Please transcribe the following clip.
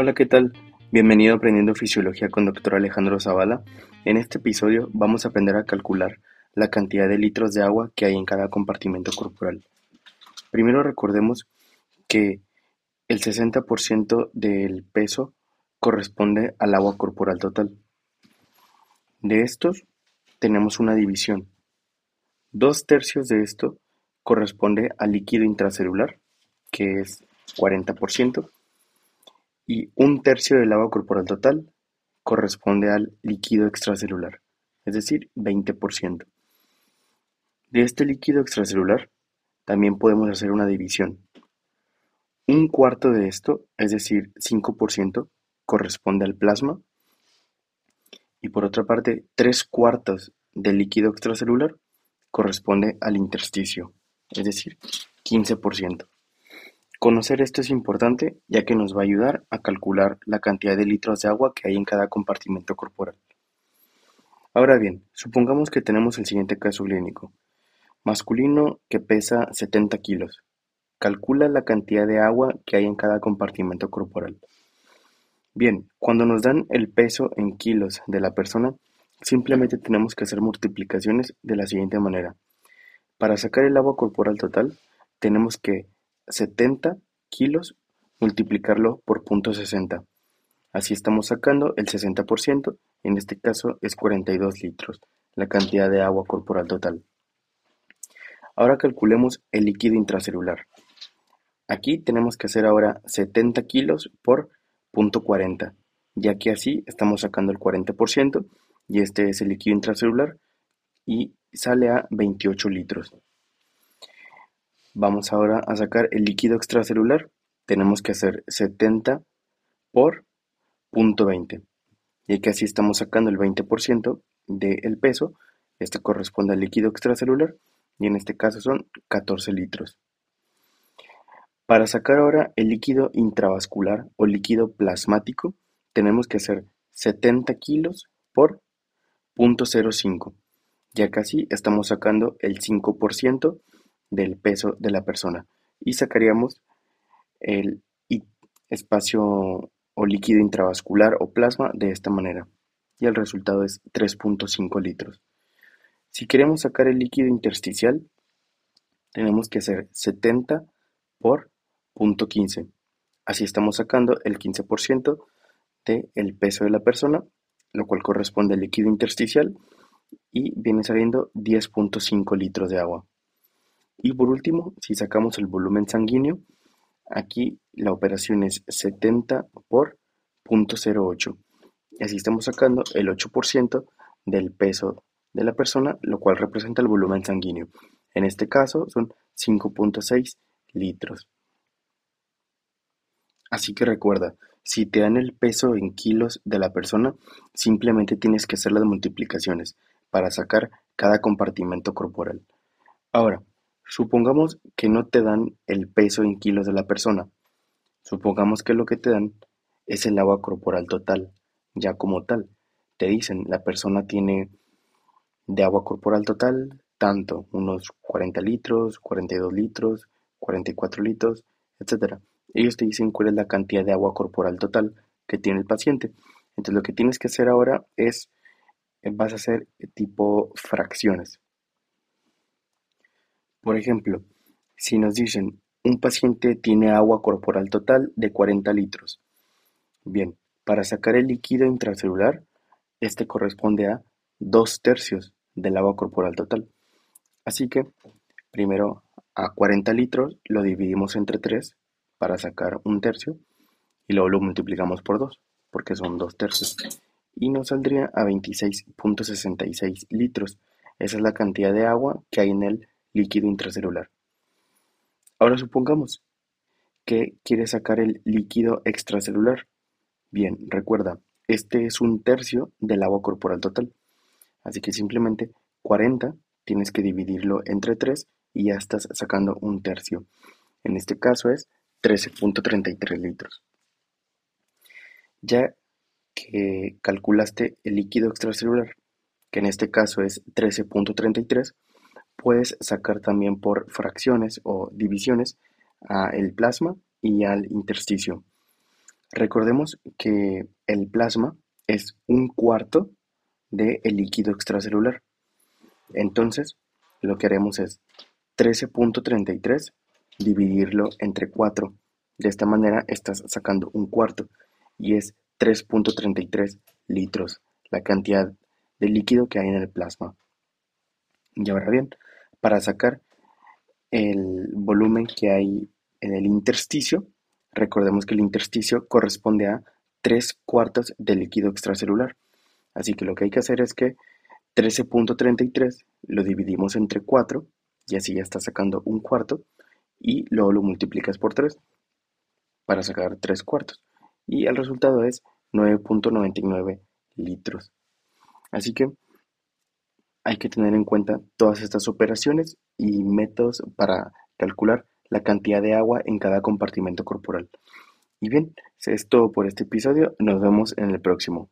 Hola, ¿qué tal? Bienvenido a Aprendiendo Fisiología con Dr. Alejandro Zavala. En este episodio vamos a aprender a calcular la cantidad de litros de agua que hay en cada compartimento corporal. Primero recordemos que el 60% del peso corresponde al agua corporal total. De estos tenemos una división. Dos tercios de esto corresponde al líquido intracelular, que es 40%, y un tercio del agua corporal total corresponde al líquido extracelular, es decir, 20%. De este líquido extracelular también podemos hacer una división. Un cuarto de esto, es decir, 5%, corresponde al plasma y por otra parte, tres cuartos del líquido extracelular corresponde al intersticio, es decir, 15%. Conocer esto es importante ya que nos va a ayudar a calcular la cantidad de litros de agua que hay en cada compartimento corporal. Ahora bien, supongamos que tenemos el siguiente caso clínico. Masculino que pesa 70 kilos. Calcula la cantidad de agua que hay en cada compartimento corporal. Bien, cuando nos dan el peso en kilos de la persona, simplemente tenemos que hacer multiplicaciones de la siguiente manera. Para sacar el agua corporal total, tenemos que 70 kilos multiplicarlo por .60. Así estamos sacando el 60%, en este caso es 42 litros, la cantidad de agua corporal total. Ahora calculemos el líquido intracelular. Aquí tenemos que hacer ahora 70 kilos por .40, ya que así estamos sacando el 40% y este es el líquido intracelular y sale a 28 litros. Vamos ahora a sacar el líquido extracelular. Tenemos que hacer 70 por .20, y que así estamos sacando el 20% del peso. Este corresponde al líquido extracelular y en este caso son 14 litros. Para sacar ahora el líquido intravascular o líquido plasmático, tenemos que hacer 70 kilos por .05, ya casi estamos sacando el 5% del peso de la persona y sacaríamos el espacio o líquido intravascular o plasma de esta manera y el resultado es 3.5 litros. Si queremos sacar el líquido intersticial, tenemos que hacer 70 por .15. Así estamos sacando el 15% del peso de la persona, lo cual corresponde al líquido intersticial y viene saliendo 10.5 litros de agua. Y por último, si sacamos el volumen sanguíneo, aquí la operación es 70 por .08. Y así estamos sacando el 8% del peso de la persona, lo cual representa el volumen sanguíneo. En este caso son 5.6 litros. Así que recuerda, si te dan el peso en kilos de la persona, simplemente tienes que hacer las multiplicaciones para sacar cada compartimento corporal. Ahora, Supongamos que no te dan el peso en kilos de la persona. Supongamos que lo que te dan es el agua corporal total, ya como tal. Te dicen, la persona tiene de agua corporal total tanto, unos 40 litros, 42 litros, 44 litros, etc. Ellos te dicen cuál es la cantidad de agua corporal total que tiene el paciente. Entonces lo que tienes que hacer ahora es, vas a hacer tipo fracciones. Por ejemplo, si nos dicen un paciente tiene agua corporal total de 40 litros. Bien, para sacar el líquido intracelular, este corresponde a dos tercios del agua corporal total. Así que, primero a 40 litros lo dividimos entre 3 para sacar un tercio y luego lo multiplicamos por 2 porque son dos tercios y nos saldría a 26.66 litros. Esa es la cantidad de agua que hay en el líquido intracelular. Ahora supongamos que quiere sacar el líquido extracelular. Bien, recuerda, este es un tercio del agua corporal total. Así que simplemente 40 tienes que dividirlo entre 3 y ya estás sacando un tercio. En este caso es 13.33 litros. Ya que calculaste el líquido extracelular, que en este caso es 13.33, Puedes sacar también por fracciones o divisiones a el plasma y al intersticio. Recordemos que el plasma es un cuarto del líquido extracelular. Entonces, lo que haremos es 13.33 dividirlo entre 4. De esta manera estás sacando un cuarto y es 3.33 litros, la cantidad de líquido que hay en el plasma. Y ahora bien, para sacar el volumen que hay en el intersticio, recordemos que el intersticio corresponde a 3 cuartos del líquido extracelular. Así que lo que hay que hacer es que 13.33 lo dividimos entre 4 y así ya está sacando un cuarto y luego lo multiplicas por 3 para sacar 3 cuartos y el resultado es 9.99 litros. Así que hay que tener en cuenta todas estas operaciones y métodos para calcular la cantidad de agua en cada compartimento corporal. Y bien, es todo por este episodio, nos vemos en el próximo.